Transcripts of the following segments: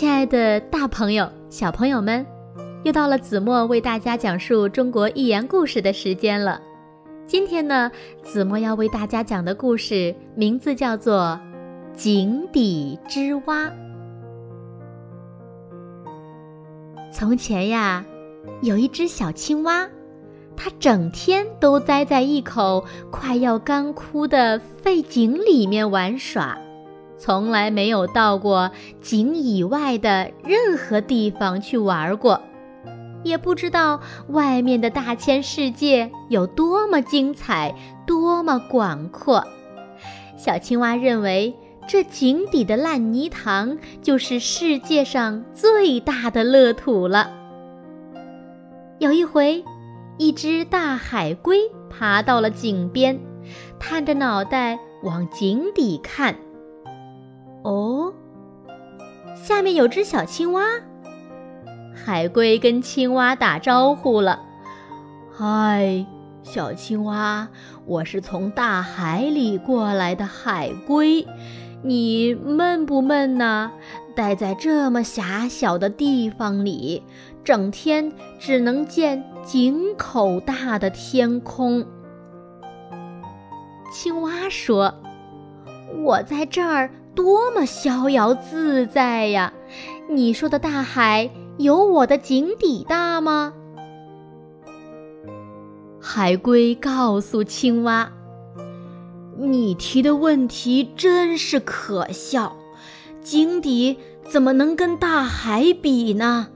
亲爱的大朋友、小朋友们，又到了子墨为大家讲述中国寓言故事的时间了。今天呢，子墨要为大家讲的故事名字叫做《井底之蛙》。从前呀，有一只小青蛙，它整天都待在一口快要干枯的废井里面玩耍。从来没有到过井以外的任何地方去玩过，也不知道外面的大千世界有多么精彩，多么广阔。小青蛙认为，这井底的烂泥塘就是世界上最大的乐土了。有一回，一只大海龟爬到了井边，探着脑袋往井底看。哦，下面有只小青蛙。海龟跟青蛙打招呼了：“嗨，小青蛙，我是从大海里过来的海龟，你闷不闷呢？待在这么狭小的地方里，整天只能见井口大的天空。”青蛙说：“我在这儿。”多么逍遥自在呀！你说的大海有我的井底大吗？海龟告诉青蛙：“你提的问题真是可笑，井底怎么能跟大海比呢？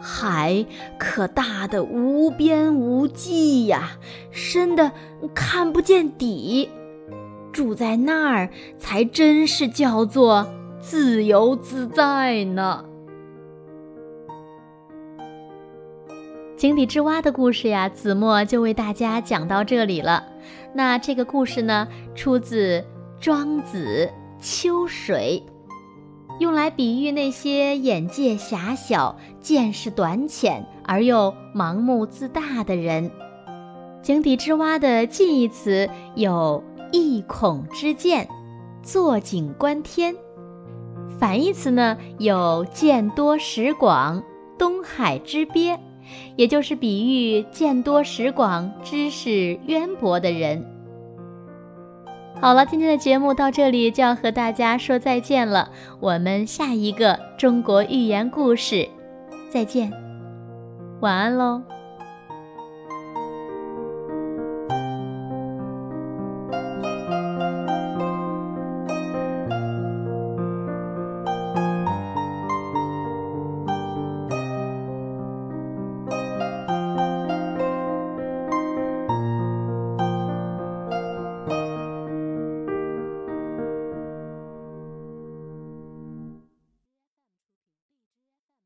海可大的无边无际呀，深的看不见底。”住在那儿才真是叫做自由自在呢。井底之蛙的故事呀，子墨就为大家讲到这里了。那这个故事呢，出自《庄子·秋水》，用来比喻那些眼界狭小、见识短浅而又盲目自大的人。井底之蛙的近义词有。一孔之见，坐井观天。反义词呢有见多识广，东海之鳖，也就是比喻见多识广、知识渊博的人。好了，今天的节目到这里就要和大家说再见了，我们下一个中国寓言故事再见，晚安喽。